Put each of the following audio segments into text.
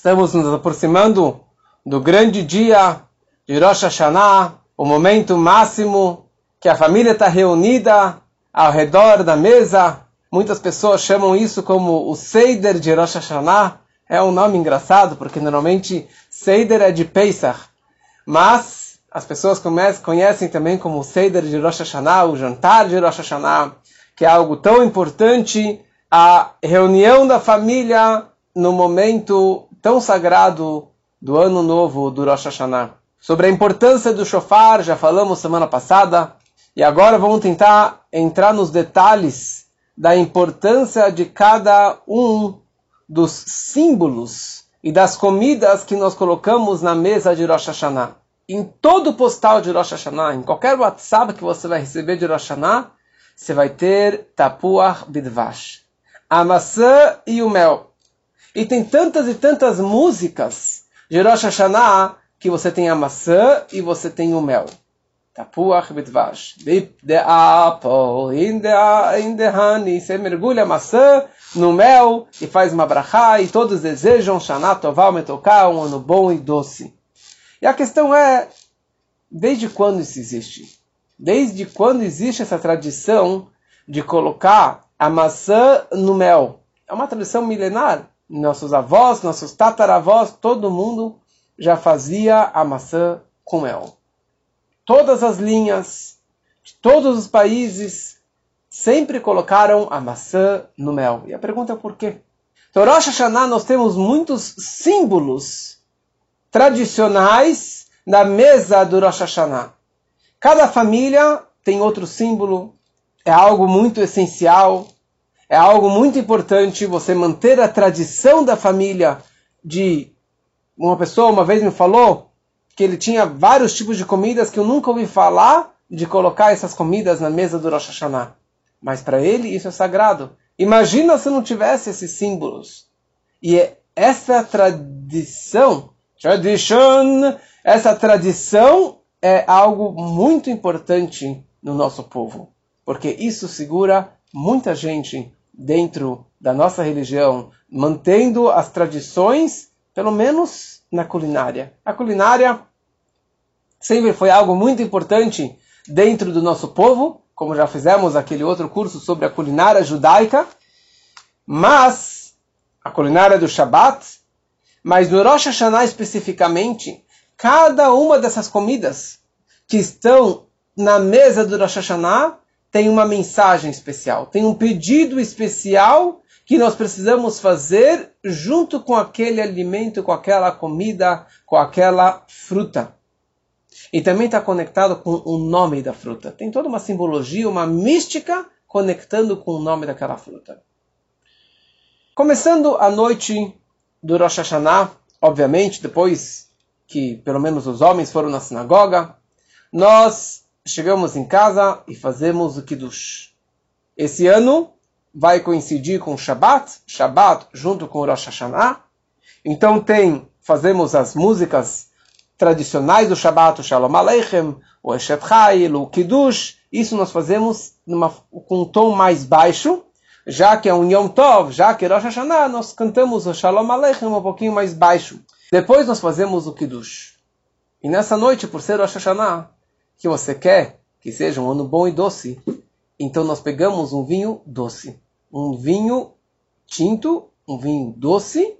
Estamos nos aproximando do grande dia de Rosh Hashanah, o momento máximo que a família está reunida ao redor da mesa. Muitas pessoas chamam isso como o Seider de Rosh Hashanah. É um nome engraçado, porque normalmente Seider é de Pesach. Mas as pessoas conhecem também como o Seider de Rosh Hashanah, o jantar de Rosh Hashanah, que é algo tão importante, a reunião da família no momento tão sagrado do ano novo do Rosh Hashanah. Sobre a importância do shofar, já falamos semana passada, e agora vamos tentar entrar nos detalhes da importância de cada um dos símbolos e das comidas que nós colocamos na mesa de Rosh Hashanah. Em todo postal de Rosh Hashanah, em qualquer WhatsApp que você vai receber de Rosh Hashanah, você vai ter tapuach bidvash, a maçã e o mel. E tem tantas e tantas músicas de Rosh Hashanah que você tem a maçã e você tem o mel. Tapuach bidvash. The apple in the, in the honey. Você mergulha a maçã no mel e faz uma brachá e todos desejam Shana Tová Metoká, um ano bom e doce. E a questão é, desde quando isso existe? Desde quando existe essa tradição de colocar a maçã no mel? É uma tradição milenar. Nossos avós, nossos tataravós, todo mundo já fazia a maçã com mel. Todas as linhas de todos os países sempre colocaram a maçã no mel. E a pergunta é por quê? Então, Rosh Hashanah nós temos muitos símbolos tradicionais na mesa do Rosh Hashanah. Cada família tem outro símbolo, é algo muito essencial, é algo muito importante você manter a tradição da família de uma pessoa uma vez me falou que ele tinha vários tipos de comidas que eu nunca ouvi falar de colocar essas comidas na mesa do Rosh Hashanah. Mas para ele isso é sagrado. Imagina se não tivesse esses símbolos. E é essa tradição, tradition, essa tradição é algo muito importante no nosso povo. Porque isso segura muita gente dentro da nossa religião, mantendo as tradições pelo menos na culinária. A culinária sempre foi algo muito importante dentro do nosso povo, como já fizemos aquele outro curso sobre a culinária judaica, mas a culinária do Shabat, mas no Rosh Hashanah especificamente, cada uma dessas comidas que estão na mesa do Rosh Hashanah tem uma mensagem especial, tem um pedido especial que nós precisamos fazer junto com aquele alimento, com aquela comida, com aquela fruta. E também está conectado com o nome da fruta. Tem toda uma simbologia, uma mística conectando com o nome daquela fruta. Começando a noite do Rosh Hashanah, obviamente, depois que pelo menos os homens foram na sinagoga, nós chegamos em casa e fazemos o Kiddush. Esse ano vai coincidir com Shabbat, Shabbat junto com Rosh Hashanah. Então tem, fazemos as músicas tradicionais do Shabbat, o Shalom Aleichem, o Eshet Chayil, o Kiddush. Isso nós fazemos numa, com um tom mais baixo, já que é um Yom Tov, já que é Rosh Hashanah, nós cantamos o Shalom Aleichem um pouquinho mais baixo. Depois nós fazemos o Kiddush. E nessa noite, por ser Rosh Hashanah, que você quer que seja um ano bom e doce, então nós pegamos um vinho doce, um vinho tinto, um vinho doce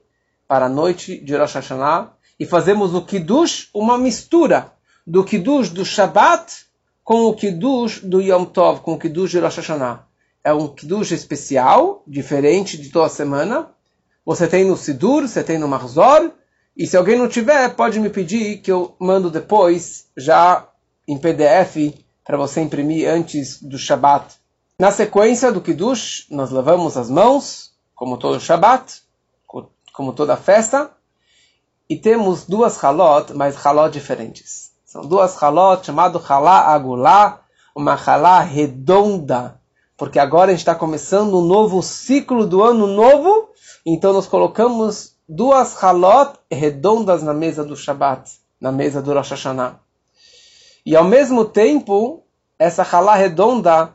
para a noite de Rosh Hashanah e fazemos no Kiddush uma mistura do Kiddush do Shabbat com o Kiddush do Yom Tov, com o Kiddush de Rosh Hashanah. É um Kiddush especial, diferente de toda semana. Você tem no Sidur, você tem no Marzor, e se alguém não tiver, pode me pedir que eu mando depois, já em PDF, para você imprimir antes do Shabat. Na sequência do Kiddush, nós lavamos as mãos, como todo Shabat, como toda festa, e temos duas halot, mas halot diferentes. São duas halot, chamado halá agulá, uma halá redonda, porque agora a gente está começando um novo ciclo do ano novo, então nós colocamos duas halot redondas na mesa do Shabat, na mesa do Rosh Hashanah. E ao mesmo tempo, essa halá redonda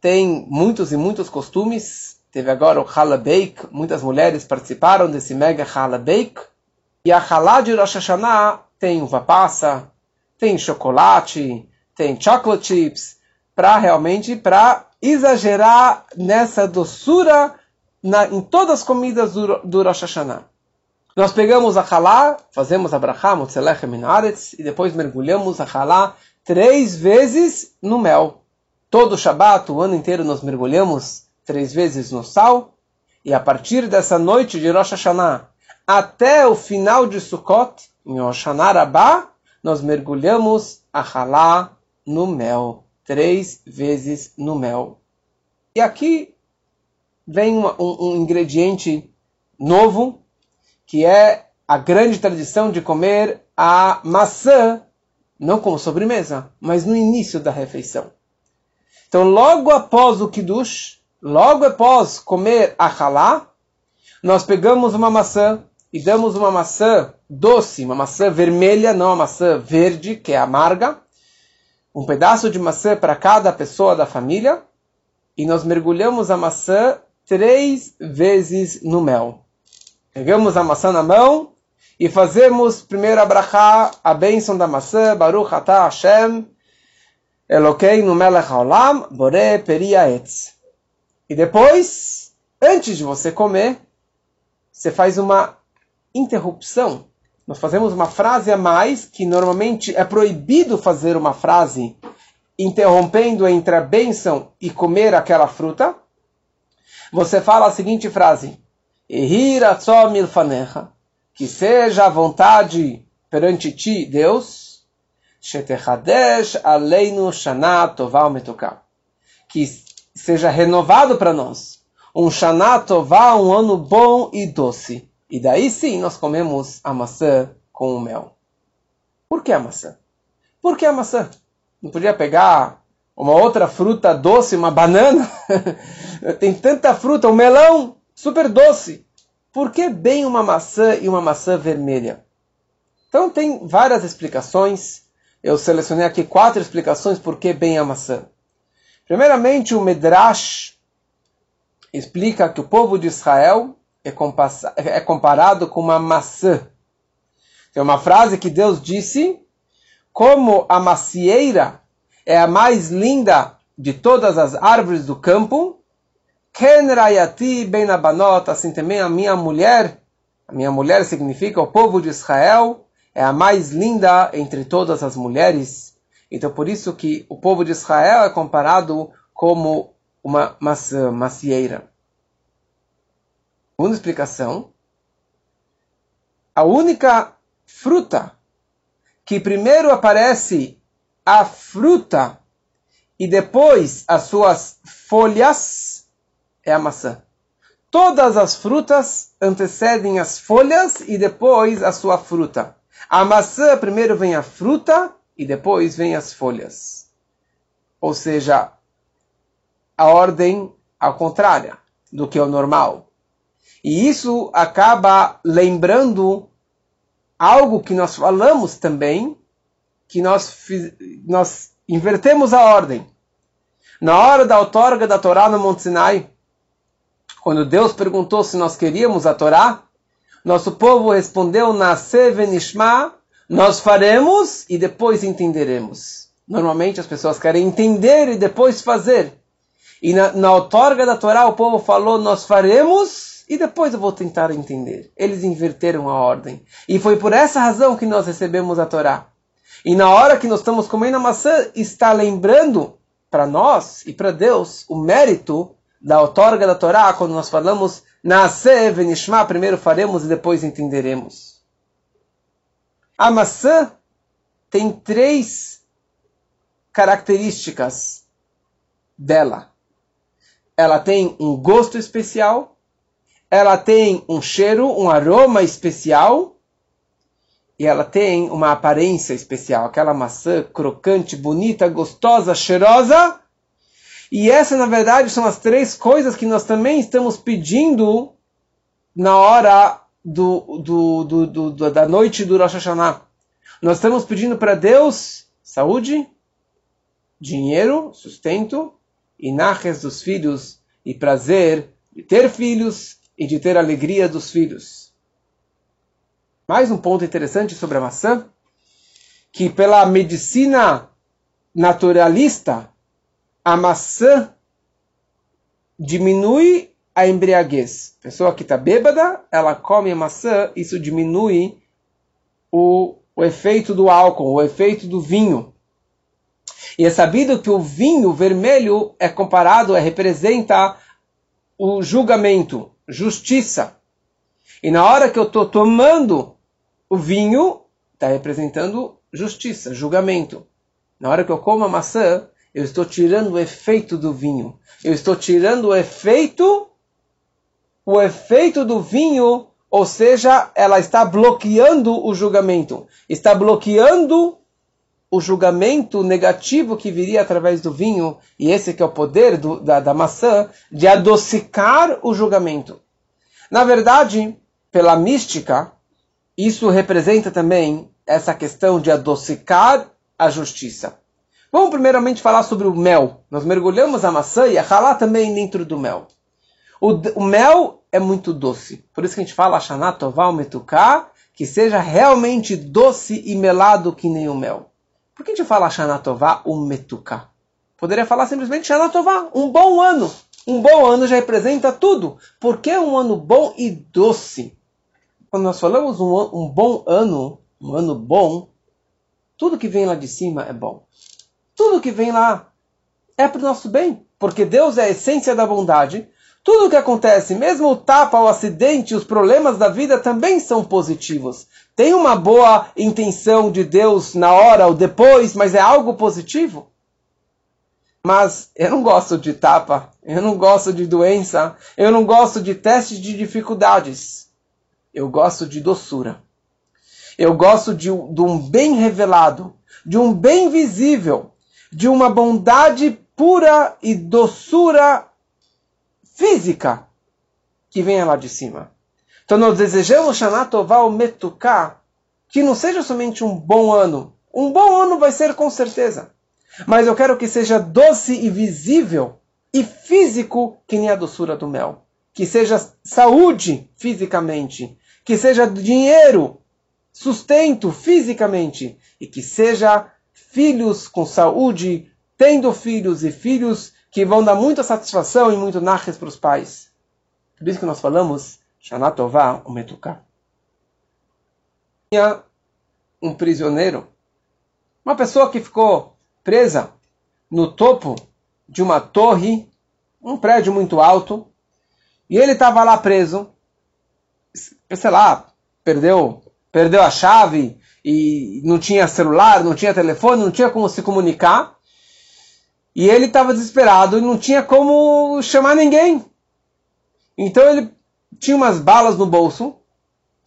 tem muitos e muitos costumes. Teve agora o halabeik, muitas mulheres participaram desse mega halabeik. E a halá de Rosh Hashanah tem uva passa, tem chocolate, tem chocolate chips, para realmente para exagerar nessa doçura na, em todas as comidas do, do Rosh Hashanah. Nós pegamos a halá, fazemos a brachá, minaretz, e depois mergulhamos a halá três vezes no mel. Todo Shabat, o ano inteiro, nós mergulhamos três vezes no sal, e a partir dessa noite de Rosh Hashanah até o final de Sukkot, em Hoshana Rabbah, nós mergulhamos a halá no mel, três vezes no mel. E aqui vem um, um, ingrediente novo, que é a grande tradição de comer a maçã, não como sobremesa, mas no início da refeição. Então, logo após o kiddush, logo após comer a halá, nós pegamos uma maçã e damos uma maçã doce, uma maçã vermelha, não a maçã verde, que é amarga, um pedaço de maçã para cada pessoa da família, e nós mergulhamos a maçã três vezes no mel. Pegamos a maçã na mão e fazemos primeiro brachá, a bênção da maçã, Baruch atah Hashem, Elokeinu melech haolam, bore peria etz. E depois, antes de você comer, você faz uma interrupção. Nós fazemos uma frase a mais, que normalmente é proibido fazer uma frase interrompendo entre a bênção e comer aquela fruta. Você fala a seguinte frase: que seja a vontade perante ti, Deus, que seja renovado para nós um shana um ano bom e doce. E daí sim nós comemos a maçã com o mel. Por que a maçã? Por que a maçã? Não podia pegar uma outra fruta doce, uma banana? Tem tanta fruta, um melão super doce. Por que bem uma maçã e uma maçã vermelha? Então tem várias explicações. Eu selecionei aqui quatro explicações por que bem a maçã. Primeiramente, o Medrash explica que o povo de Israel é, é comparado com uma maçã. Tem uma frase que Deus disse: como a macieira é a mais linda de todas as árvores do campo, Ken Rayati Ben Abanot, assim também a minha mulher, a minha mulher significa o povo de Israel, é a mais linda entre todas as mulheres. Então por isso que o povo de Israel é comparado como uma maçã, macieira. Segunda explicação, a única fruta que primeiro aparece a fruta e depois as suas folhas é a maçã. Todas as frutas antecedem as folhas e depois a sua fruta. A maçã primeiro vem a fruta e depois vem as folhas. Ou seja, a ordem ao contrário do que é o normal. E isso acaba lembrando algo que nós falamos também, que nós, nós invertemos a ordem. Na hora da outorga da Torá no Monte Sinai, quando Deus perguntou se nós queríamos a Torá, nosso povo respondeu, Nasce venishma, nós faremos e depois entenderemos. Normalmente as pessoas querem entender e depois fazer. E na, na outorga da Torá o povo falou, nós faremos e depois eu vou tentar entender. Eles inverteram a ordem. E foi por essa razão que nós recebemos a Torá. E na hora que nós estamos comendo a maçã, está lembrando para nós e para Deus o mérito da outorga da Torá, quando nós falamos Nasce venishma, primeiro faremos e depois entenderemos. A maçã tem três características dela. Ela tem um gosto especial, ela tem um cheiro, um aroma especial e ela tem uma aparência especial, aquela maçã crocante, bonita, gostosa, cheirosa. E essa, na verdade, são as três coisas que nós também estamos pedindo na hora do, do, do, do da noite do Rosh Hashanah. Nós estamos pedindo para Deus saúde, dinheiro, sustento, e narres dos filhos, e prazer de ter filhos, e de ter alegria dos filhos. Mais um ponto interessante sobre a maçã, que pela medicina naturalista, a maçã diminui a embriaguez. Pessoa que está bêbada, ela come a maçã, isso diminui o, o efeito do álcool, o efeito do vinho. E é sabido que o vinho vermelho é comparado, é, representa o julgamento, justiça. E na hora que eu estou tomando o vinho, está representando justiça, julgamento. Na hora que eu como a maçã, eu estou tirando o efeito do vinho. Eu estou tirando o efeito, o efeito do vinho, ou seja, ela está bloqueando o julgamento. Está bloqueando o julgamento negativo que viria através do vinho, e esse que é o poder do, da, da maçã, de adocicar o julgamento. Na verdade, pela mística, isso representa também essa questão de adocicar a justiça. Vamos primeiramente falar sobre o mel. Nós mergulhamos a maçã e a halá também dentro do mel. O, o, mel é muito doce. Por isso que a gente fala Shanatová, metuká, que seja realmente doce e melado que nem o mel. Por que a gente fala Shanatová, o metuká? Poderia falar simplesmente Shanatová, um bom ano. Um bom ano já representa tudo. Porque é um ano bom e doce. Quando nós falamos um, um bom ano, um ano bom, tudo que vem lá de cima é bom. Tudo que vem lá é para o nosso bem. Porque Deus é a essência da bondade. Tudo o que acontece, mesmo o tapa, o acidente, os problemas da vida também são positivos. Tem uma boa intenção de Deus na hora ou depois, mas é algo positivo. Mas eu não gosto de tapa, eu não gosto de doença, eu não gosto de testes de dificuldades. Eu gosto de doçura. Eu gosto de, de um bem revelado, de um bem visível, de uma bondade pura e doçura física que venha lá de cima. Então nós desejamos Shanatová Metuká, que não seja somente um bom ano. Um bom ano vai ser com certeza. Mas eu quero que seja doce e visível e físico que nem a doçura do mel. Que seja saúde fisicamente. Que seja dinheiro, sustento fisicamente. E que seja filhos com saúde, tendo filhos e filhos que vão dar muita satisfação e muito narres para os pais. Por isso que nós falamos Shanatová o Metuká. Tinha um prisioneiro, uma pessoa que ficou presa no topo de uma torre, um prédio muito alto, e ele estava lá preso, sei lá, perdeu, perdeu a chave e não tinha celular, não tinha telefone, não tinha como se comunicar. E ele estava desesperado e não tinha como chamar ninguém. Então ele tinha umas balas no bolso.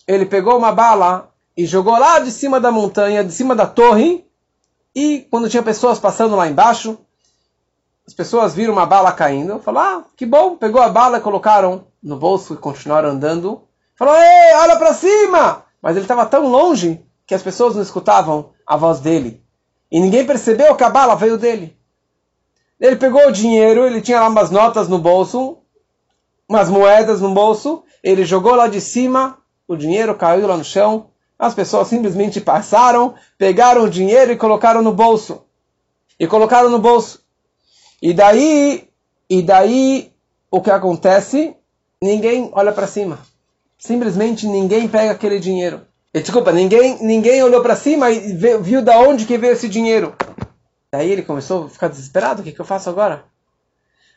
Ele pegou uma bala e jogou lá de cima da montanha, de cima da torre. E quando tinha pessoas passando lá embaixo, as pessoas viram uma bala caindo. Falaram, ah, que bom. Pegou a bala, colocaram no bolso e continuaram andando. Falou, ei, olha para cima! Mas ele estava tão longe que as pessoas não escutavam a voz dele. E ninguém percebeu que a bala veio dele. Ele pegou o dinheiro, ele tinha lá umas notas no bolso, umas moedas no bolso, ele jogou lá de cima, o dinheiro caiu lá no chão, as pessoas simplesmente passaram, pegaram o dinheiro e colocaram no bolso. E colocaram no bolso. E daí, e daí o que acontece? Ninguém olha para cima. Simplesmente ninguém pega aquele dinheiro. E, desculpa, ninguém, ninguém olhou para cima e viu, viu da onde que veio esse dinheiro. Daí ele começou a ficar desesperado, o que, que eu faço agora?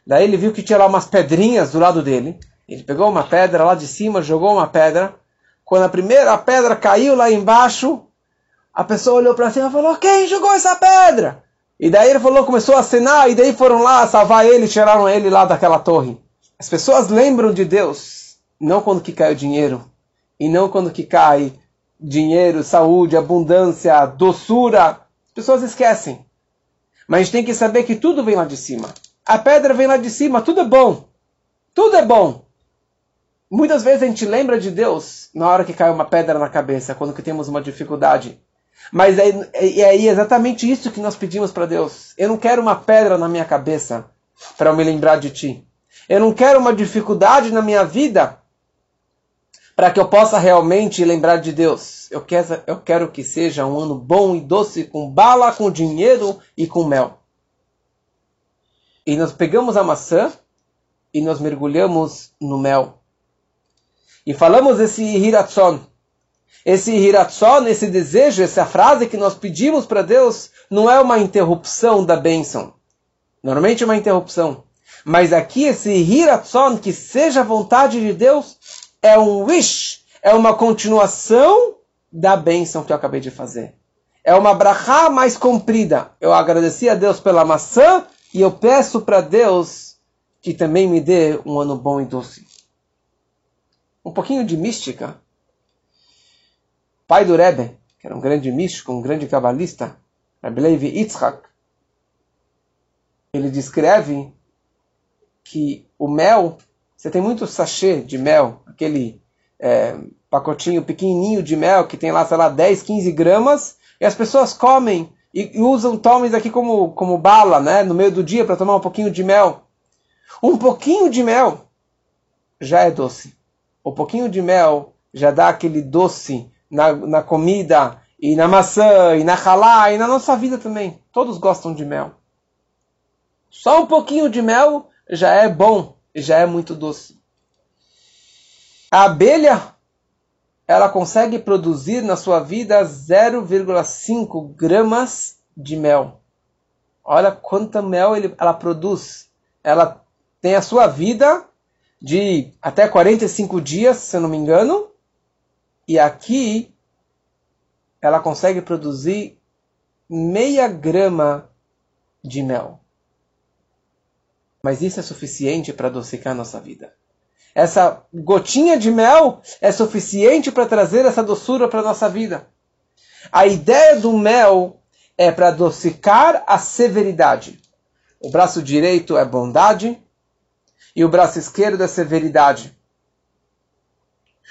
Daí ele viu que tinha lá umas pedrinhas do lado dele. Ele pegou uma pedra lá de cima, jogou uma pedra. Quando a primeira pedra caiu lá embaixo, a pessoa olhou para cima e falou: Quem jogou essa pedra? E daí ele falou, começou a acenar, e daí foram lá salvar ele, tiraram ele lá daquela torre. As pessoas lembram de Deus, não quando que cai o dinheiro, e não quando que cai dinheiro, saúde, abundância, doçura. As pessoas esquecem. Mas a gente tem que saber que tudo vem lá de cima. A pedra vem lá de cima, tudo é bom. Tudo é bom. Muitas vezes a gente lembra de Deus na hora que cai uma pedra na cabeça, quando que temos uma dificuldade. Mas é, é, é exatamente isso que nós pedimos para Deus. Eu não quero uma pedra na minha cabeça para eu me lembrar de Ti. Eu não quero uma dificuldade na minha vida para que eu possa realmente lembrar de Deus. Eu quero, eu quero que seja um ano bom e doce, com bala, com dinheiro e com mel. E nós pegamos a maçã e nós mergulhamos no mel. E falamos esse hiratson. Esse hiratson, esse desejo, essa frase que nós pedimos para Deus, não é uma interrupção da bênção. Normalmente é uma interrupção. Mas aqui esse hiratson, que seja a vontade de Deus, é um wish, é uma continuação da bênção que eu acabei de fazer. É uma brachá mais comprida. Eu agradeci a Deus pela maçã e eu peço para Deus que também me dê um ano bom e doce. Um pouquinho de mística. Pai do Rebbe, que era um grande místico, um grande cabalista, Rebbe Levi Yitzhak, ele descreve que o mel, você tem muito sachê de mel, aquele é, pacotinho pequenininho de mel que tem lá, sei lá, 10, 15 gramas, e as pessoas comem e, e usam, tomem aqui como, como bala, né, no meio do dia para tomar um pouquinho de mel. Um pouquinho de mel já é doce. O pouquinho de mel já dá aquele doce na, na comida, e na maçã, e na halá, e na nossa vida também. Todos gostam de mel. Só um pouquinho de mel já é bom, já é muito doce. A abelha, ela consegue produzir na sua vida 0,5 gramas de mel. Olha quanta mel ele, ela produz. Ela tem a sua vida de até 45 dias, se eu não me engano. E aqui ela consegue produzir meia grama de mel. Mas isso é suficiente para adocicar a nossa vida. Essa gotinha de mel é suficiente para trazer essa doçura para a nossa vida. A ideia do mel é para adocicar a severidade. O braço direito é bondade e o braço esquerdo é severidade.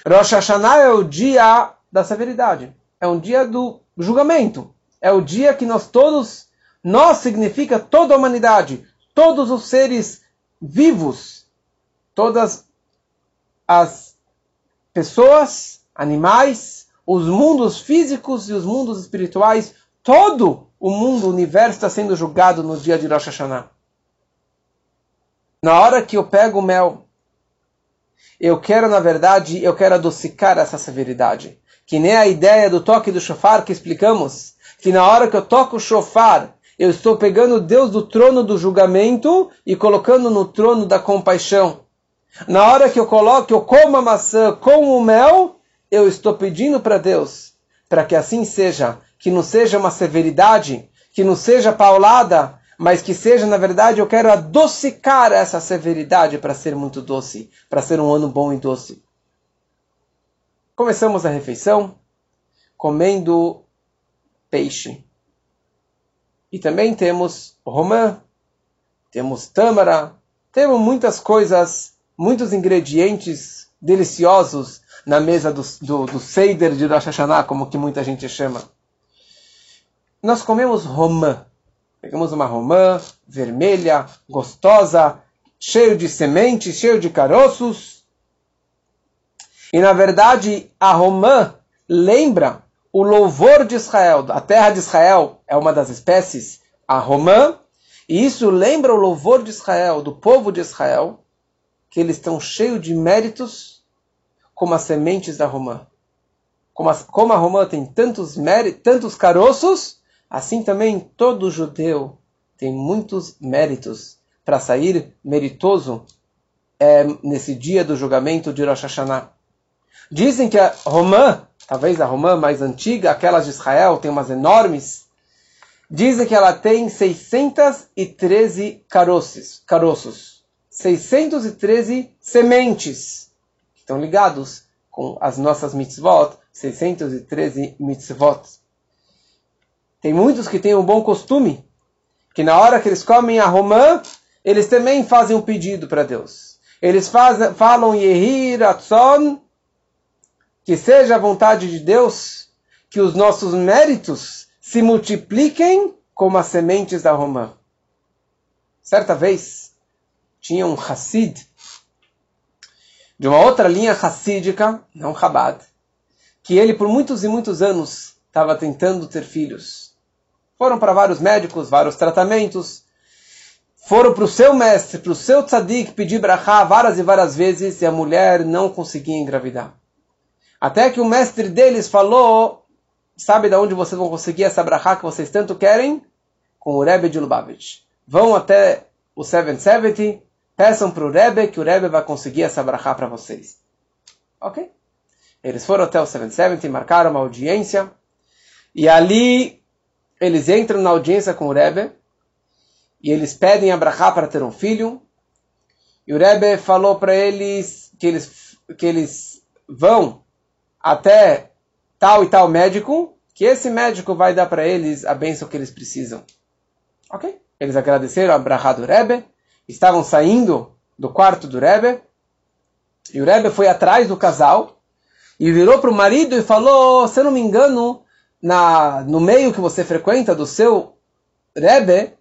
Rosh Hashanah é o dia da severidade. É um dia do julgamento. É o dia que nós todos, nós significa toda a humanidade, todos os seres vivos, todas as pessoas, animais, os mundos físicos e os mundos espirituais, todo o mundo, o universo está sendo julgado no dia de Rosh Hashanah. Na hora que eu pego o mel, eu quero, na verdade, eu quero adocicar essa severidade. Que nem a ideia do toque do shofar que explicamos, que na hora que eu toco o shofar, eu estou pegando Deus do trono do julgamento e colocando no trono da compaixão. Na hora que eu coloco, eu como a maçã com o mel, eu estou pedindo para Deus, para que assim seja, que não seja uma severidade, que não seja paulada, mas que seja, na verdade, eu quero adocicar essa severidade para ser muito doce, para ser um ano bom e doce. Começamos a refeição comendo peixe. E também temos romã, temos tâmara, temos muitas coisas, muitos ingredientes deliciosos na mesa do, do, do Seider de Rosh Hashanah, como que muita gente chama. Nós comemos romã. Pegamos uma romã vermelha, gostosa, cheio de sementes, cheio de caroços. E na verdade, a romã lembra o louvor de Israel. A terra de Israel é uma das espécies, a romã, e isso lembra o louvor de Israel, do povo de Israel, que eles estão cheios de méritos como as sementes da romã. Como, como a romã tem tantos, méritos, tantos caroços, assim também todo judeu tem muitos méritos para sair meritoso é, nesse dia do julgamento de Rosh Hashanah. Dizem que a romã talvez a romã mais antiga, aquelas de Israel, tem umas enormes. Dizem que ela tem 613 caroços, caroços 613 sementes, que estão ligados com as nossas mitzvot, 613 mitzvot. Tem muitos que têm um bom costume, que na hora que eles comem a romã, eles também fazem um pedido para Deus. Eles fazem, falam Yehi que seja a vontade de Deus que os nossos méritos se multipliquem como as sementes da romã. Certa vez, tinha um Hassid de uma outra linha racídica, não Chabad, que ele por muitos e muitos anos estava tentando ter filhos. Foram para vários médicos, vários tratamentos, foram para o seu mestre, para o seu tzadik pedir brachá várias e várias vezes e a mulher não conseguia engravidar. Até que o mestre deles falou, sabe de onde vocês vão conseguir essa brachá que vocês tanto querem? Com o Rebbe de Lubavitch. Vão até o 770, peçam para o Rebbe que o Rebbe vai conseguir essa brachá para vocês. Ok? Eles foram até o 770, marcaram uma audiência, e ali eles entram na audiência com o Rebbe, e eles pedem a brachá para ter um filho, e o Rebbe falou para eles que eles, que eles vão até tal e tal médico, que esse médico vai dar para eles a bênção que eles precisam. Ok? Eles agradeceram a brachá do Rebbe, estavam saindo do quarto do Rebbe, e o Rebbe foi atrás do casal, e virou para o marido e falou, se eu não me engano, na, no meio que você frequenta do seu Rebbe,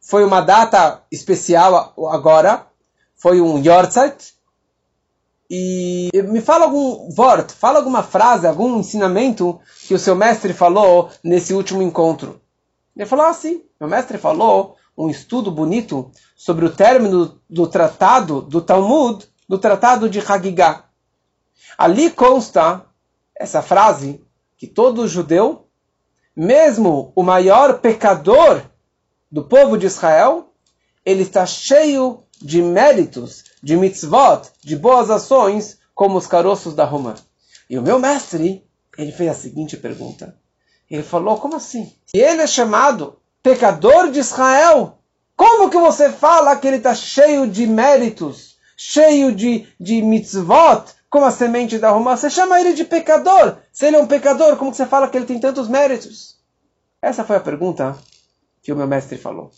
foi uma data especial agora, foi um Yortzeit, e me fala algum wort, fala alguma frase, algum ensinamento que o seu mestre falou nesse último encontro. Ele falou assim, meu mestre falou um estudo bonito sobre o término do tratado do Talmud, do tratado de Hagigah. Ali consta essa frase que todo judeu, mesmo o maior pecador do povo de Israel, ele está cheio de méritos, de mitzvot, de boas ações, como os caroços da romã. E o meu mestre, ele fez a seguinte pergunta. Ele falou, como assim? Se ele é chamado pecador de Israel, como que você fala que ele está cheio de méritos, cheio de, de mitzvot, como a semente da romã? Você chama ele de pecador. Se ele é um pecador, como que você fala que ele tem tantos méritos? Essa foi a pergunta que o meu mestre falou.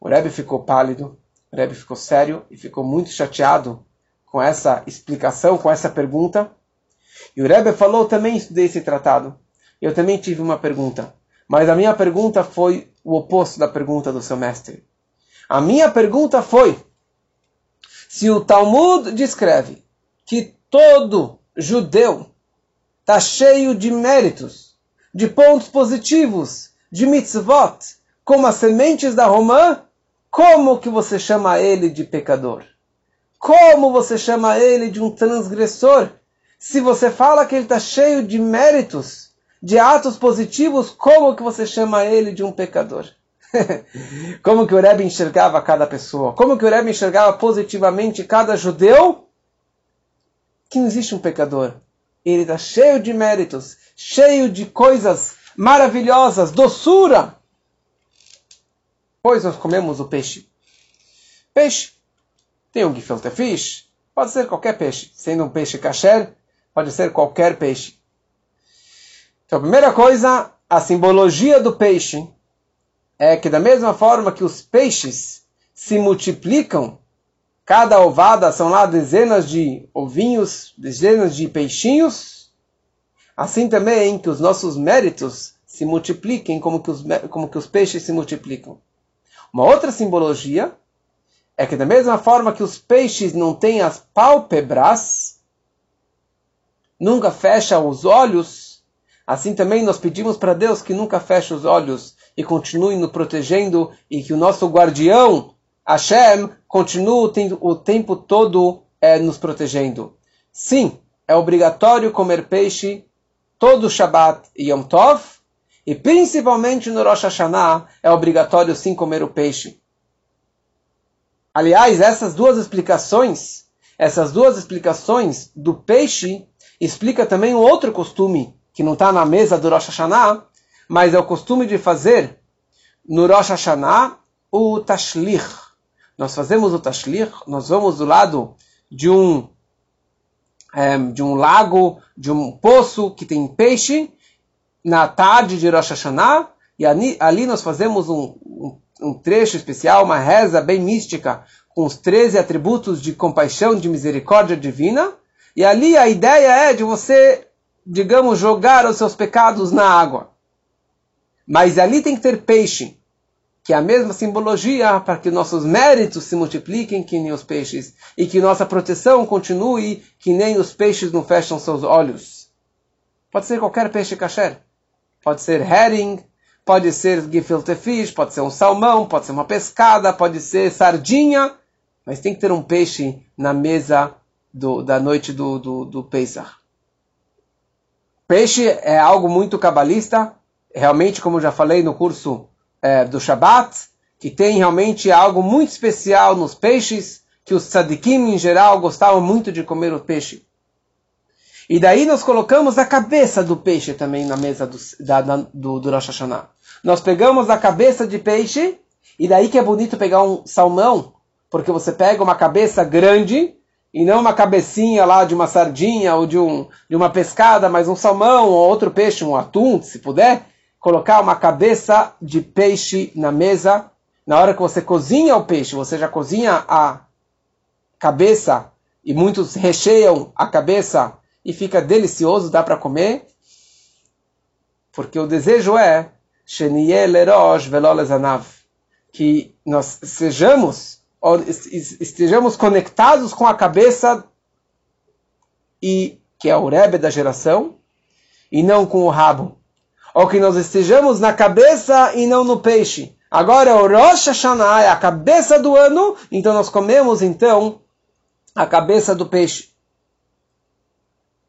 O Rebbe ficou pálido, o Rebbe ficou sério e ficou muito chateado com essa explicação, com essa pergunta. E o Rebbe falou, também estudei esse tratado. Eu também tive uma pergunta. Mas a minha pergunta foi o oposto da pergunta do seu mestre. A minha pergunta foi: se o Talmud descreve que todo judeu está cheio de méritos, de pontos positivos, de mitzvot, como as sementes da romã, como que você chama ele de pecador? Como você chama ele de um transgressor? Se você fala que ele está cheio de méritos, de atos positivos, como que você chama ele de um pecador? como que o Rebbe enxergava cada pessoa? Como que o Rebbe enxergava positivamente cada judeu? Que não existe um pecador. Ele está cheio de méritos, cheio de coisas maravilhosas, doçura pois nós comemos o peixe. Peixe. Tem um gefilte fish. Pode ser qualquer peixe. Sendo um peixe kasher, pode ser qualquer peixe. Então, a primeira coisa, a simbologia do peixe é que da mesma forma que os peixes se multiplicam, cada ovada são lá dezenas de ovinhos, dezenas de peixinhos, assim também que os nossos méritos se multipliquem como que os, como que os peixes se multiplicam. Uma outra simbologia é que da mesma forma que os peixes não têm as pálpebras, nunca fecham os olhos, assim também nós pedimos para Deus que nunca feche os olhos e continue nos protegendo e que o nosso guardião, Hashem, continue o tempo todo é, nos protegendo. Sim, é obrigatório comer peixe todo Shabbat e Yom Tov, e principalmente no Rosh Hashanah é obrigatório sim comer o peixe. Aliás, essas duas explicações, essas duas explicações do peixe, explica também um outro costume que não está na mesa do Rosh Hashanah, mas é o costume de fazer no Rosh Hashanah o tashlich. Nós fazemos o tashlich, nós vamos do lado de um é, de um lago, de um poço que tem peixe, na tarde de Rosh Hashanah, e ali, ali nós fazemos um, um, um, trecho especial, uma reza bem mística, com os 13 atributos de compaixão, de misericórdia divina, e ali a ideia é de você, digamos, jogar os seus pecados na água. Mas ali tem que ter peixe. que é a mesma simbologia para que nossos méritos se multipliquem que nem os peixes e que nossa proteção continue que nem os peixes não fecham seus olhos. Pode ser qualquer peixe kasher. Pode ser herring, pode ser gefilte fish, pode ser um salmão, pode ser uma pescada, pode ser sardinha, mas tem que ter um peixe na mesa do, da noite do, do, do Pesach. Peixe é algo muito cabalista, realmente, como já falei no curso é, do Shabat, que tem realmente algo muito especial nos peixes, que os tzadikim em geral gostavam muito de comer o peixe. E daí nós colocamos a cabeça do peixe também na mesa do, da, do, do Rosh Hashanah. Nós pegamos a cabeça de peixe, e daí que é bonito pegar um salmão, porque você pega uma cabeça grande, e não uma cabecinha lá de uma sardinha ou de, um, de uma pescada, mas um salmão ou outro peixe, um atum, se puder, colocar uma cabeça de peixe na mesa. Na hora que você cozinha o peixe, você já cozinha a cabeça e muitos recheiam a cabeça e fica delicioso, dá para comer. Porque o desejo é que nós sejamos estejamos conectados com a cabeça e que é o Rebbe da geração e não com o rabo ou que nós estejamos na cabeça e não no peixe. Agora o Rosh Hashanah é a cabeça do ano, então nós comemos então a cabeça do peixe.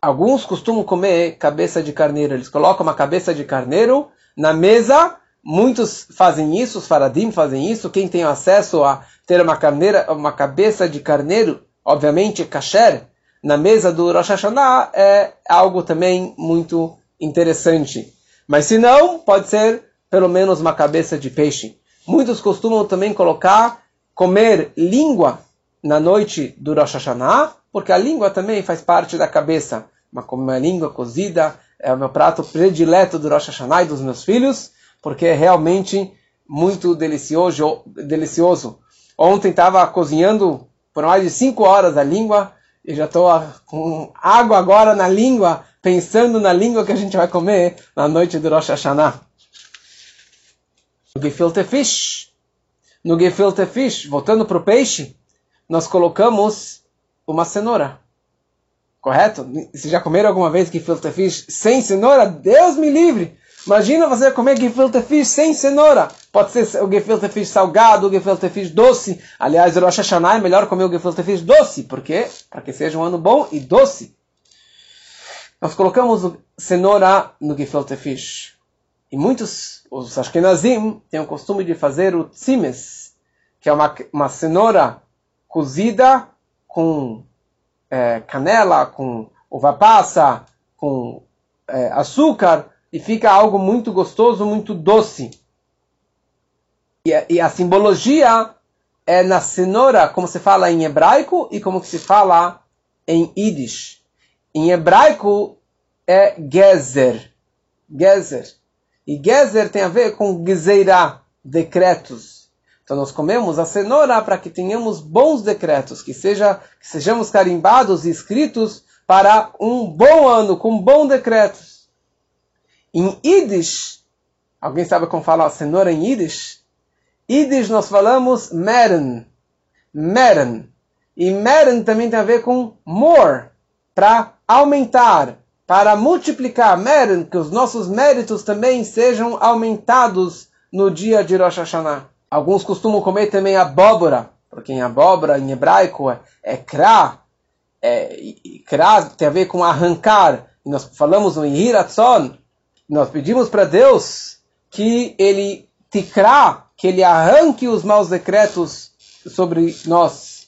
Alguns costumam comer cabeça de carneiro. Eles colocam uma cabeça de carneiro na mesa. Muitos fazem isso, os faradim fazem isso. Quem tem acesso a ter uma, carneira, uma cabeça de carneiro, obviamente kasher, na mesa do Rosh Hashanah é algo também muito interessante. Mas se não, pode ser pelo menos uma cabeça de peixe. Muitos costumam também colocar, comer língua na noite do Rosh Hashanah, porque a língua também faz parte da cabeça. Uma, uma língua cozida é o meu prato predileto do Rosh Hashanah e dos meus filhos, porque é realmente muito delicioso. delicioso. Ontem estava cozinhando por mais de cinco horas a língua e já estou com água agora na língua pensando na língua que a gente vai comer na noite do Rosh Hashanah. No gefilte fish, no gefilte fish, voltando para o peixe, nós colocamos uma cenoura. Correto? Vocês já comeram alguma vez gefilte fish sem cenoura? Deus me livre! Imagina você comer gefilte fish sem cenoura. Pode ser o gefilte fish salgado, o gefilte fish doce. Aliás, o Rosh Hashanah é melhor comer o gefilte fish doce. Por quê? Para que seja um ano bom e doce. Nós colocamos cenoura no gefilte fish. E muitos, os Ashkenazim, têm o costume de fazer o tzimes, que é uma, uma cenoura cozida com é, canela, com uva passa, com é, açúcar, e fica algo muito gostoso, muito doce. E, e a simbologia é na cenoura, como se fala em hebraico e como se fala em Yiddish. Em hebraico é Gezer. Gezer. E Gezer tem a ver com Gezeirá, decretos. Então nós comemos a cenoura para que tenhamos bons decretos, que, seja, que sejamos carimbados e escritos para um bom ano, com bons decretos. Em Yiddish, alguém sabe como falar cenoura em Yiddish? Yiddish nós falamos meren. Meren. E meren também tem a ver com more, para aumentar, para multiplicar, meren, que os nossos méritos também sejam aumentados no dia de Rosh Hashanah. Alguns costumam comer também abóbora, porque em abóbora, em hebraico, é, é krá. É, krá tem a ver com arrancar. E nós falamos no Hiratzon, nós pedimos para Deus que Ele tikra, que Ele arranque os maus decretos sobre nós.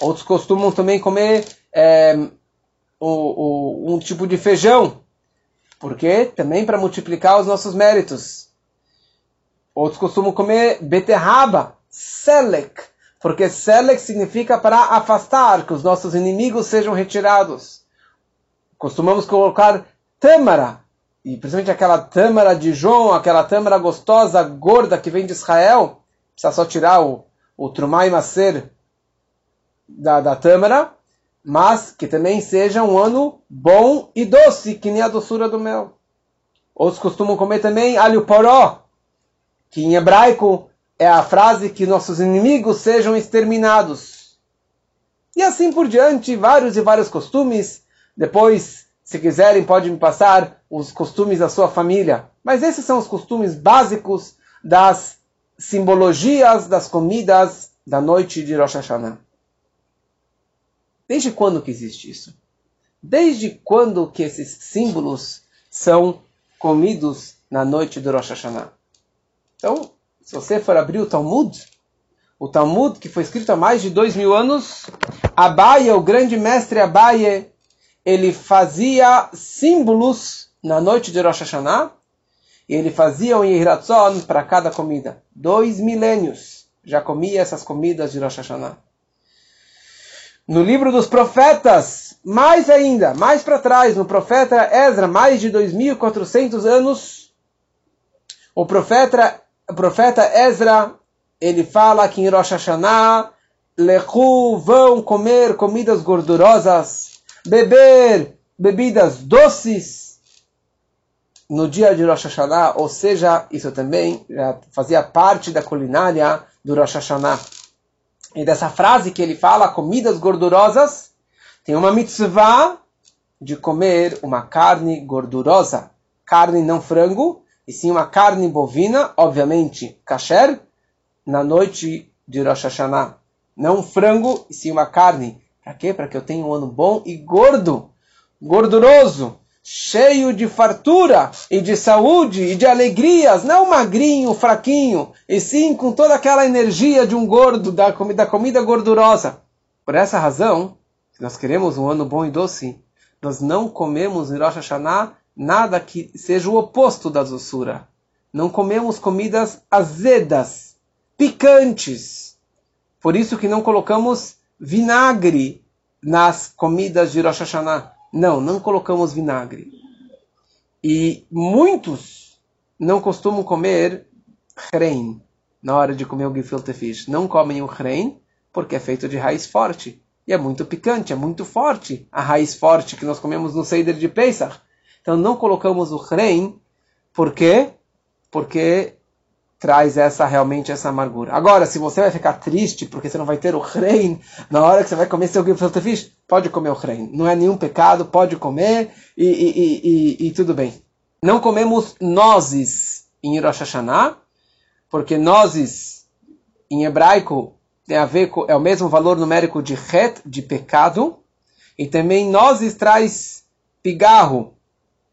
Outros costumam também comer é, o, o, um tipo de feijão. Porque também para multiplicar os nossos méritos. Outros costumam comer beterraba, selek, porque selek significa para afastar, que os nossos inimigos sejam retirados. Costumamos colocar tâmara, e principalmente aquela tâmara de João, aquela tâmara gostosa, gorda que vem de Israel, precisa só tirar o, o trumai macer da, da tâmara, mas que também seja um ano bom e doce, que nem a doçura do mel. Outros costumam comer também alho poró, que em hebraico é a frase que nossos inimigos sejam exterminados. E assim por diante, vários e vários costumes. Depois, se quiserem, podem me passar os costumes da sua família. Mas esses são os costumes básicos das simbologias das comidas da noite de Rosh Hashanah. Desde quando que existe isso? Desde quando que esses símbolos são comidos na noite do Rosh Hashanah? Então, se você for abrir o Talmud, o Talmud, que foi escrito há mais de dois mil anos, Abaye, o grande mestre Abaye, ele fazia símbolos na noite de Rosh Hashanah, e ele fazia um Yiratzon para cada comida. Dois milênios já comia essas comidas de Rosh Hashanah. No livro dos profetas, mais ainda, mais para trás, no profeta Ezra, mais de 2.400 anos, o profeta, o profeta Ezra, ele fala que em Rosh Hashanah, lechu, vão comer comidas gordurosas, beber bebidas doces no dia de Rosh Hashanah, ou seja, isso também já fazia parte da culinária do Rosh Hashanah. E dessa frase que ele fala, comidas gordurosas, tem uma mitzvah de comer uma carne gordurosa. Carne não frango, e sim uma carne bovina, obviamente kasher, na noite de Rosh Hashanah. Não frango, e sim uma carne. Para quê? Para que eu tenha um ano bom e gordo, gorduroso cheio de fartura e de saúde e de alegrias, não magrinho, fraquinho, e sim com toda aquela energia de um gordo, da comida, da comida gordurosa. Por essa razão, se nós queremos um ano bom e doce, nós não comemos em Rosh Hashanah nada que seja o oposto da doçura. Não comemos comidas azedas, picantes. Por isso que não colocamos vinagre nas comidas de Rosh Hashanah não, não colocamos vinagre. E muitos não costumam comer rein na hora de comer o gefilte fish. Não comem o rein porque é feito de raiz forte. E é muito picante, é muito forte a raiz forte que nós comemos no Seider de Pesach. Então não colocamos o rein, por quê? Porque traz essa realmente essa amargura. Agora, se você vai ficar triste porque você não vai ter o rein na hora que você vai comer seu fish, pode comer o rein. Não é nenhum pecado, pode comer e, e, e, e, tudo bem. Não comemos nozes em Rosh Hashanah, porque nozes em hebraico tem a ver com é o mesmo valor numérico de het, de pecado, e também nozes traz pigarro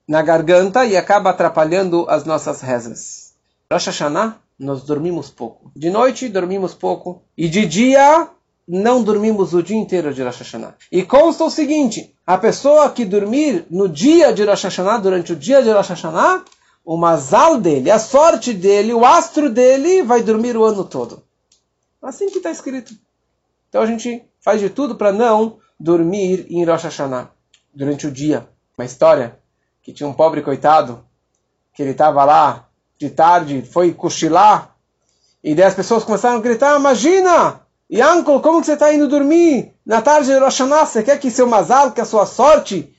na garganta e acaba atrapalhando as nossas rezas. Rosh Hashanah, nós dormimos pouco. De noite, dormimos pouco. E de dia, não dormimos o dia inteiro de Rosh Hashanah. E consta o seguinte, a pessoa que dormir no dia de Rosh Hashanah, durante o dia de Rosh Hashanah, o mazal dele, a sorte dele, o astro dele, vai dormir o ano todo. Assim que está escrito. Então a gente faz de tudo para não dormir em Rosh Hashanah durante o dia. Uma história que tinha um pobre coitado que ele estava lá de tarde, foi cochilar, e daí as pessoas começaram a gritar, imagina, Yankel, como que você está indo dormir na tarde de Rosh Hashanah? Você quer que seu mazal, que a sua sorte,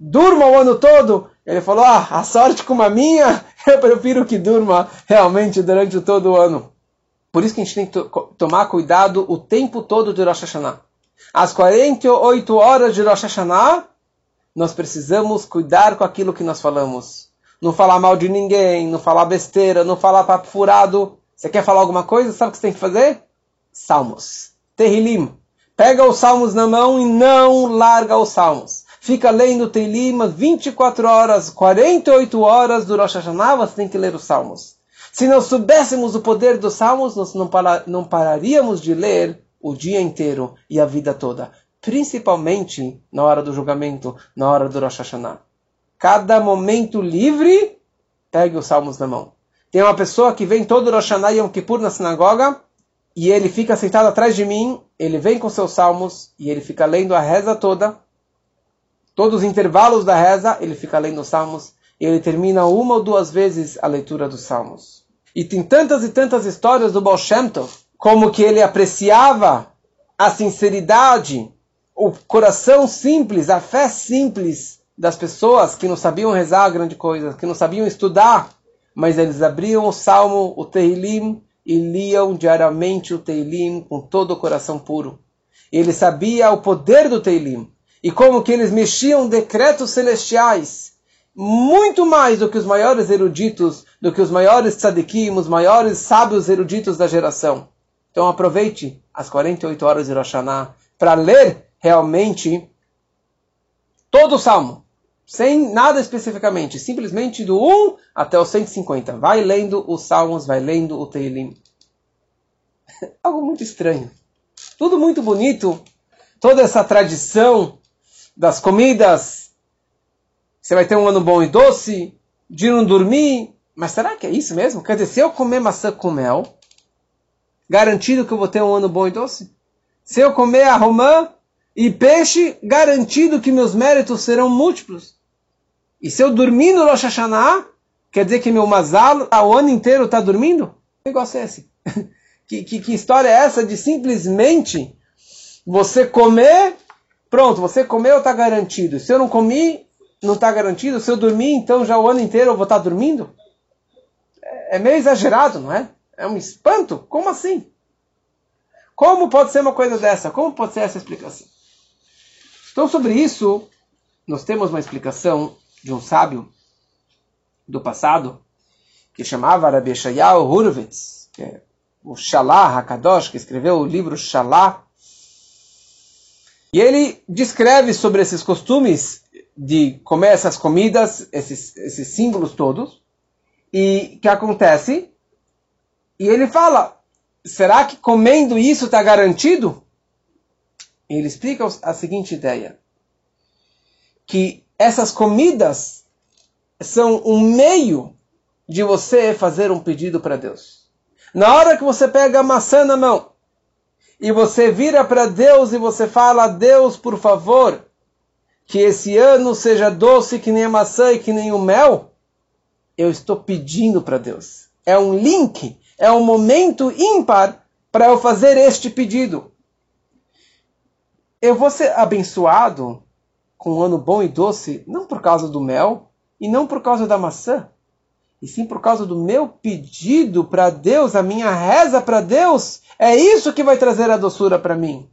durma o ano todo? Ele falou, ah, a sorte como a minha, eu prefiro que durma realmente durante todo o ano. Por isso que a gente tem que to tomar cuidado o tempo todo de Rosh Hashanah. Às 48 horas de Rosh Hashanah, nós precisamos cuidar com aquilo que nós falamos não falar mal de ninguém, não falar besteira, não falar papo furado. Você quer falar alguma coisa? Sabe o que você tem que fazer? Salmos. Terrilim. Pega os salmos na mão e não larga os salmos. Fica lendo Tehillim 24 horas, 48 horas do Rosh Hashanah, você tem que ler os salmos. Se nós soubéssemos o poder dos salmos, nós não, para, não pararíamos de ler o dia inteiro e a vida toda. Principalmente na hora do julgamento, na hora do Rosh Hashanah cada momento livre, pegue os salmos na mão. Tem uma pessoa que vem todo Rosh Hashanah Yom Kippur na sinagoga e ele fica sentado atrás de mim, ele vem com seus salmos e ele fica lendo a reza toda. Todos os intervalos da reza, ele fica lendo os salmos e ele termina uma ou duas vezes a leitura dos salmos. E tem tantas e tantas histórias do Baal Shem Tov, como que ele apreciava a sinceridade, o coração simples, a fé simples das pessoas que não sabiam rezar grande coisa, que não sabiam estudar, mas eles abriam o salmo, o Tehillim, e liam diariamente o Teilim com todo o coração puro. Ele sabia o poder do Teilim e como que eles mexiam decretos celestiais muito mais do que os maiores eruditos, do que os maiores tzadikim, os maiores sábios eruditos da geração. Então aproveite as 48 horas de Rosh para ler realmente todo o salmo, sem nada especificamente, simplesmente do 1 até o 150. Vai lendo os salmos, vai lendo o Teilim. Algo muito estranho. Tudo muito bonito, toda essa tradição das comidas. Você vai ter um ano bom e doce, de não dormir. Mas será que é isso mesmo? Quer dizer, se eu comer maçã com mel, garantido que eu vou ter um ano bom e doce? Se eu comer a romã e peixe, garantido que meus méritos serão múltiplos. E se eu dormir no Rosh Hashanah, quer dizer que meu mazal o ano inteiro está dormindo? Que negócio é esse? que, que, que história é essa de simplesmente você comer, pronto, você comeu, está garantido. Se eu não comi, não está garantido. Se eu dormir, então já o ano inteiro eu vou estar tá dormindo? É, é meio exagerado, não é? É um espanto? Como assim? Como pode ser uma coisa dessa? Como pode ser essa explicação? Então, sobre isso, nós temos uma explicação de um sábio do passado, que chamava Rabbi Shayahu Hurwitz, que é o Shalah HaKadosh, que escreveu o livro Shalah. E ele descreve sobre esses costumes de comer essas comidas, esses, esses símbolos todos, e que acontece, e ele fala, será que comendo isso está garantido? Ele explica a seguinte ideia: que essas comidas são um meio de você fazer um pedido para Deus. Na hora que você pega a maçã na mão e você vira para Deus e você fala: Deus, por favor, que esse ano seja doce que nem a maçã e que nem o mel, eu estou pedindo para Deus. É um link, é um momento ímpar para eu fazer este pedido eu vou ser abençoado com um ano bom e doce, não por causa do mel e não por causa da maçã, e sim por causa do meu pedido para Deus, a minha reza para Deus. É isso que vai trazer a doçura para mim.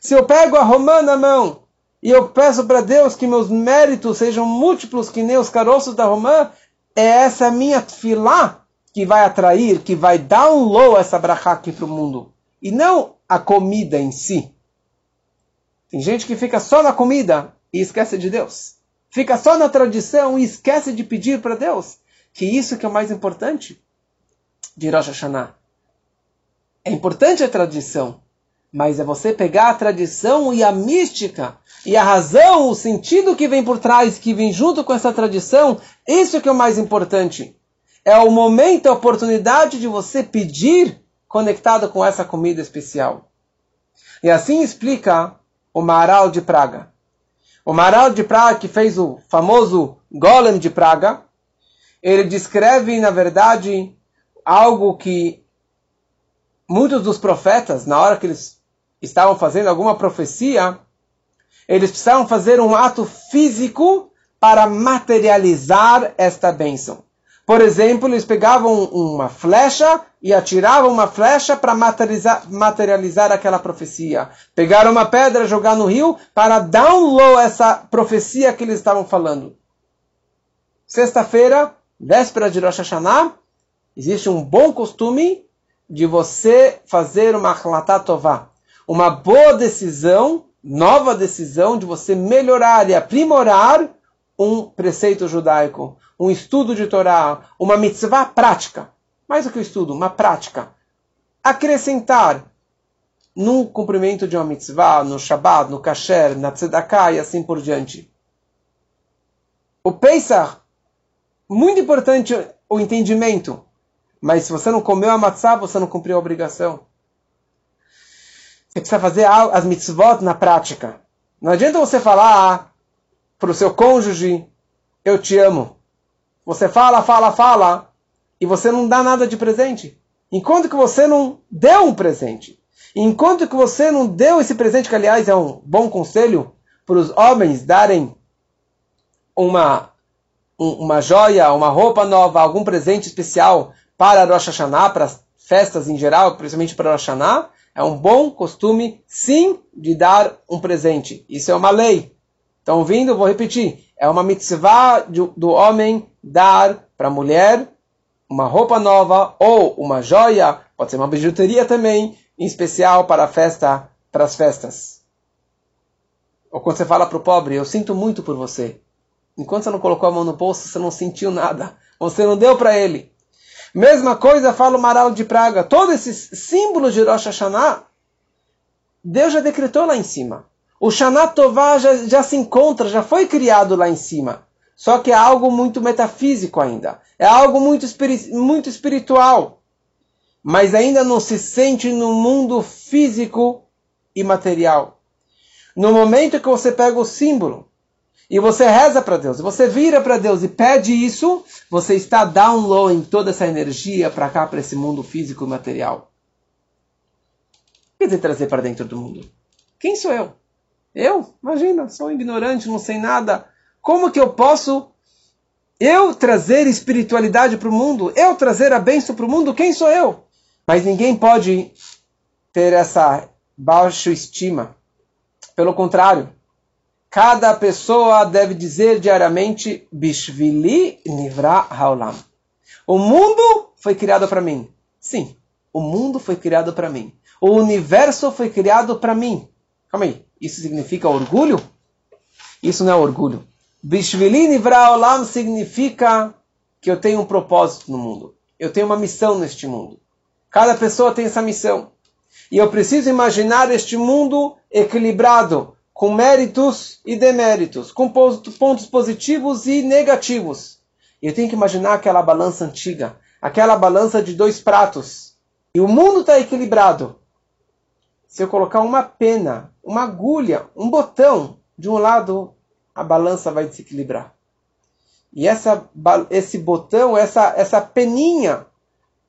Se eu pego a romã na mão e eu peço para Deus que meus méritos sejam múltiplos que nem os caroços da romã, é essa minha filá que vai atrair, que vai dar um low essa brachá aqui para o mundo. E não a comida em si. Tem gente que fica só na comida e esquece de Deus. Fica só na tradição e esquece de pedir para Deus. Que isso que é o mais importante de Rosh Hashanah. É importante a tradição, mas é você pegar a tradição e a mística e a razão, o sentido que vem por trás, que vem junto com essa tradição, isso que é o mais importante. É o momento, a oportunidade de você pedir conectado com essa comida especial. E assim explica o Maral de Praga. O Maral de Praga, que fez o famoso Golem de Praga, ele descreve, na verdade, algo que muitos dos profetas, na hora que eles estavam fazendo alguma profecia, eles precisavam fazer um ato físico para materializar esta bênção. Por exemplo, eles pegavam uma flecha e atiravam uma flecha para materializar, materializar, aquela profecia. Pegaram uma pedra, jogar no rio para download essa profecia que eles estavam falando. Sexta-feira, véspera de Rosh Hashanah, existe um bom costume de você fazer uma tová, uma boa decisão, nova decisão de você melhorar e aprimorar um preceito judaico, um estudo de Torá, uma mitzvah prática. Mais do que o estudo, uma prática. Acrescentar no cumprimento de uma mitzvah, no Shabbat, no Kasher, na Tzedakah e assim por diante. O Pesach, muito importante o entendimento. Mas se você não comeu a matzah, você não cumpriu a obrigação. Você precisa fazer as mitzvot na prática. Não adianta você falar para o seu cônjuge, eu te amo. Você fala, fala, fala, e você não dá nada de presente. Enquanto que você não deu um presente. Enquanto que você não deu esse presente, que aliás é um bom conselho para os homens darem uma, uma joia, uma roupa nova, algum presente especial para Rosh Hashanah, para festas em geral, principalmente para Rosh Hashanah, é um bom costume, sim, de dar um presente. Isso é uma lei. Estão ouvindo? Vou repetir. É uma mitzvah do homem dar para a mulher uma roupa nova ou uma joia, pode ser uma bijuteria também, em especial para a festa, para as festas. Ou quando você fala para o pobre, eu sinto muito por você. Enquanto você não colocou a mão no bolso, você não sentiu nada. Você não deu para ele. Mesma coisa fala o Maral de Praga. Todos esses símbolos de Rosh Hashanah, Deus já decretou lá em cima. O Shana Tová já, já se encontra, já foi criado lá em cima. Só que é algo muito metafísico ainda. É algo muito, espiri muito espiritual. Mas ainda não se sente no mundo físico e material. No momento que você pega o símbolo e você reza para Deus, você vira para Deus e pede isso, você está downloading toda essa energia para cá, para esse mundo físico e material. Quer dizer trazer para dentro do mundo? Quem sou eu? Eu? Imagina, sou ignorante, não sei nada. Como que eu posso eu trazer espiritualidade para o mundo? Eu trazer a bênção para o mundo? Quem sou eu? Mas ninguém pode ter essa baixa estima. Pelo contrário, cada pessoa deve dizer diariamente Bishvili Nivra Haolam. O mundo foi criado para mim. Sim, o mundo foi criado para mim. O universo foi criado para mim. Calma aí. Isso significa orgulho? Isso não é orgulho. Bishvili Nivra Olam significa que eu tenho um propósito no mundo. Eu tenho uma missão neste mundo. Cada pessoa tem essa missão. E eu preciso imaginar este mundo equilibrado, com méritos e deméritos, com pontos positivos e negativos. Eu tenho que imaginar aquela balança antiga, aquela balança de dois pratos. E o mundo está equilibrado. Se eu colocar uma pena, uma agulha, um botão de um lado, a balança vai desequilibrar. E essa, esse botão, essa, essa peninha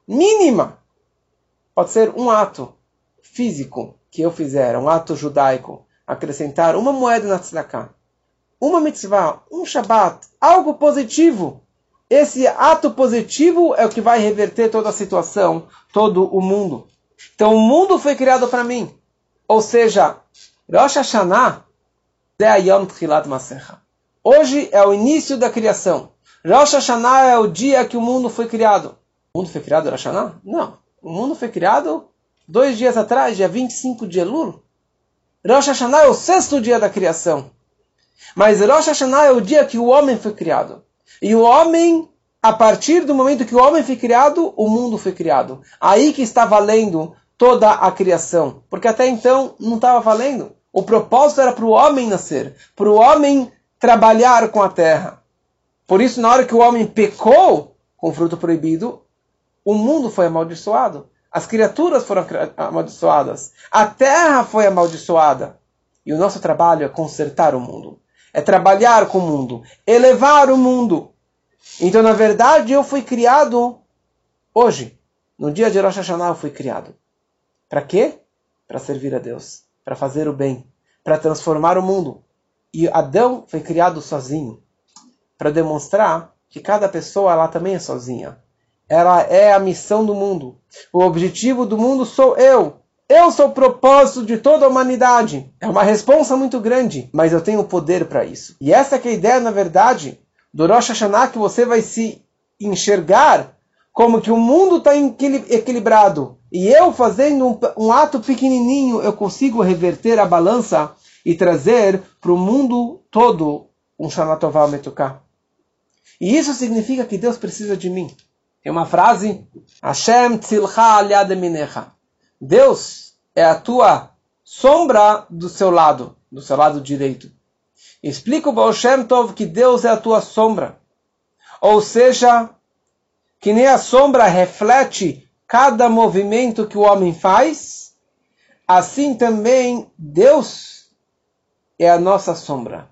mínima, pode ser um ato físico que eu fizer, um ato judaico, acrescentar uma moeda na tzedakah, uma mitzvah, um shabat, algo positivo. Esse ato positivo é o que vai reverter toda a situação, todo o mundo. Então o mundo foi criado para mim. Ou seja, Rosh Hashanah é Yom Tchilat Masecha. Hoje é o início da criação. Rosh Hashanah é o dia que o mundo foi criado. O mundo foi criado Rosh Hashanah? Não. O mundo foi criado dois dias atrás, dia 25 de Elul. Rosh Hashanah é o sexto dia da criação. Mas Rosh Hashanah é o dia que o homem foi criado. E o homem a partir do momento que o homem foi criado, o mundo foi criado. Aí que está valendo toda a criação. Porque até então não estava valendo. O propósito era para o homem nascer, para o homem trabalhar com a terra. Por isso, na hora que o homem pecou com o fruto proibido, o mundo foi amaldiçoado. As criaturas foram amaldiçoadas. A terra foi amaldiçoada. E o nosso trabalho é consertar o mundo. É trabalhar com o mundo. Elevar o mundo. Então, na verdade, eu fui criado hoje. No dia de Rosh Hashanah eu fui criado. Para quê? Para servir a Deus. Para fazer o bem. Para transformar o mundo. E Adão foi criado sozinho. Para demonstrar que cada pessoa lá também é sozinha. Ela é a missão do mundo. O objetivo do mundo sou eu. Eu sou o propósito de toda a humanidade. É uma responsa muito grande, mas eu tenho poder para isso. E essa é a ideia, na verdade, do Rosh Hashanah que você vai se enxergar como que o mundo está equilibrado e eu fazendo um, um, ato pequenininho eu consigo reverter a balança e trazer para o mundo todo um Shanatová Metuká. E isso significa que Deus precisa de mim. Tem uma frase, Hashem tzilcha aliad minecha. Deus é a tua sombra do seu lado, do seu lado direito. Explica o Baal Shem Tov que Deus é a tua sombra. Ou seja, que nem a sombra reflete cada movimento que o homem faz, assim também Deus é a nossa sombra.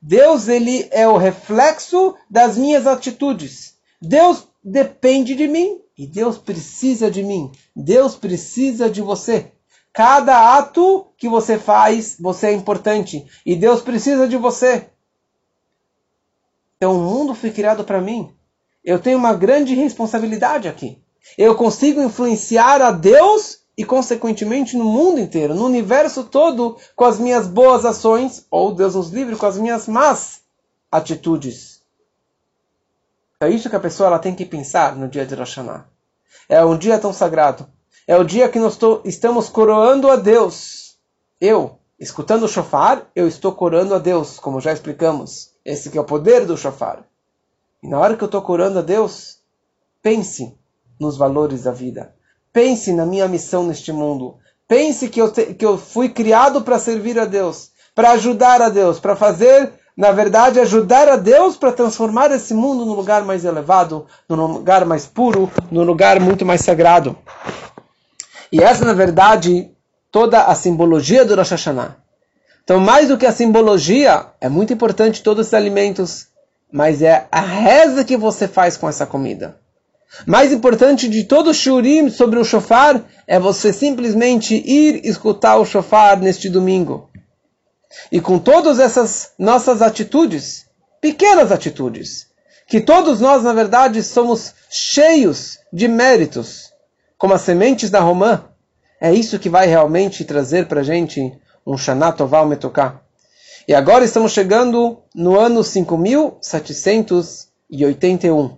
Deus ele é o reflexo das minhas atitudes. Deus depende de mim e Deus precisa de mim. Deus precisa de você. Cada ato que você faz, você é importante. E Deus precisa de você. Então o mundo foi criado para mim. Eu tenho uma grande responsabilidade aqui. Eu consigo influenciar a Deus e, consequentemente, no mundo inteiro, no universo todo, com as minhas boas ações, ou Deus nos livre, com as minhas más atitudes. É isso que a pessoa ela tem que pensar no dia de Rosh. É um dia tão sagrado. É o dia que nós estamos coroando a Deus. Eu, escutando o shofar, eu estou coroando a Deus, como já explicamos. Esse que é o poder do shofar. E na hora que eu estou coroando a Deus, pense nos valores da vida. Pense na minha missão neste mundo. Pense que eu, te, que eu fui criado para servir a Deus, para ajudar a Deus, para fazer, na verdade, ajudar a Deus para transformar esse mundo num lugar mais elevado, num lugar mais puro, num lugar muito mais sagrado. E essa, na verdade, toda a simbologia do Rosh Hashanah. Então, mais do que a simbologia, é muito importante todos os alimentos, mas é a reza que você faz com essa comida. Mais importante de todo o shurim sobre o shofar é você simplesmente ir escutar o shofar neste domingo. E com todas essas nossas atitudes, pequenas atitudes, que todos nós, na verdade, somos cheios de méritos, como as sementes da romã, é isso que vai realmente trazer para a gente um Shana Tová Metuká. E agora estamos chegando no ano 5781.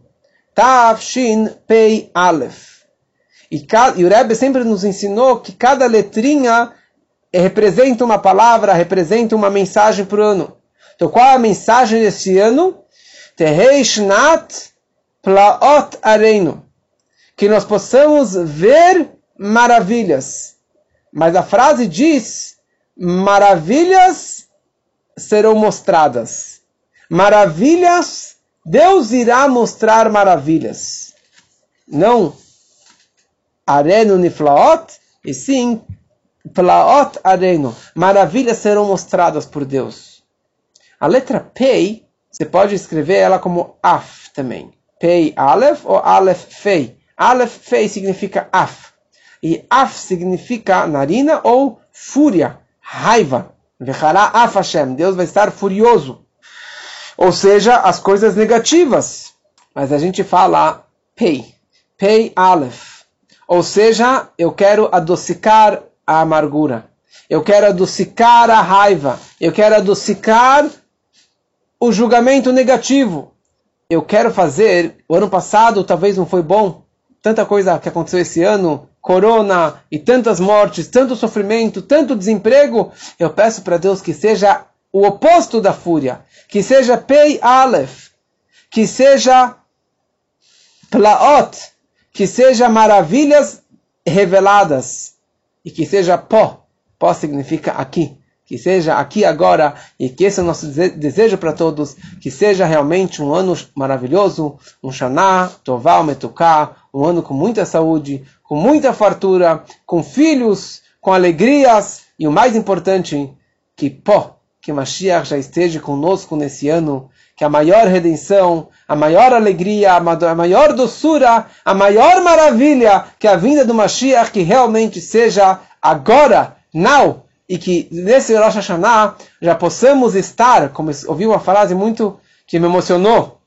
Tafshin Pei Aleph. E, e o Rebbe sempre nos ensinou que cada letrinha representa uma palavra, representa uma mensagem para o ano. Então, qual é a mensagem desse ano? Tereishnat Plaot Areino. Que nós possamos ver maravilhas. Mas a frase diz: maravilhas serão mostradas. Maravilhas Deus irá mostrar maravilhas. Não areno niflaot, e sim plaot areno. Maravilhas serão mostradas por Deus. A letra Pei, você pode escrever ela como Af também. Pei Aleph ou Aleph Fei. Aleph Fei significa Af. E Af significa narina ou fúria, raiva. Deus vai estar furioso ou seja, as coisas negativas. Mas a gente fala pei, pei aleph. Ou seja, eu quero adocicar a amargura. Eu quero adocicar a raiva. Eu quero adocicar o julgamento negativo. Eu quero fazer. O ano passado talvez não foi bom. Tanta coisa que aconteceu esse ano, corona e tantas mortes, tanto sofrimento, tanto desemprego. Eu peço para Deus que seja o oposto da fúria, que seja Pei Aleph, que seja Plaot, que seja maravilhas reveladas, e que seja Pó, Pó significa aqui, que seja aqui agora, e que esse é o nosso desejo para todos, que seja realmente um ano maravilhoso, um Shana, Toval, Metuká, um ano com muita saúde, com muita fartura, com filhos, com alegrias, e o mais importante, que Pó, que Mashiach já esteja conosco nesse ano, que a maior redenção, a maior alegria, a maior doçura, a maior maravilha, que a vinda do Mashiach que realmente seja agora, now, e que nesse Rosh Hashanah já possamos estar, como ouvi uma frase muito que me emocionou,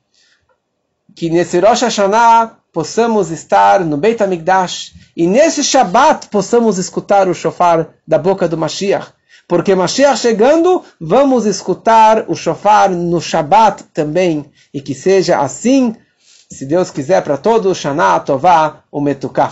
que nesse Rosh Hashanah possamos estar no Beit HaMikdash e nesse Shabbat possamos escutar o shofar da boca do Mashiach porque Mashiach chegando, vamos escutar o shofar no Shabat também. E que seja assim, se Deus quiser, para todo o Shana Tová, o Metukah.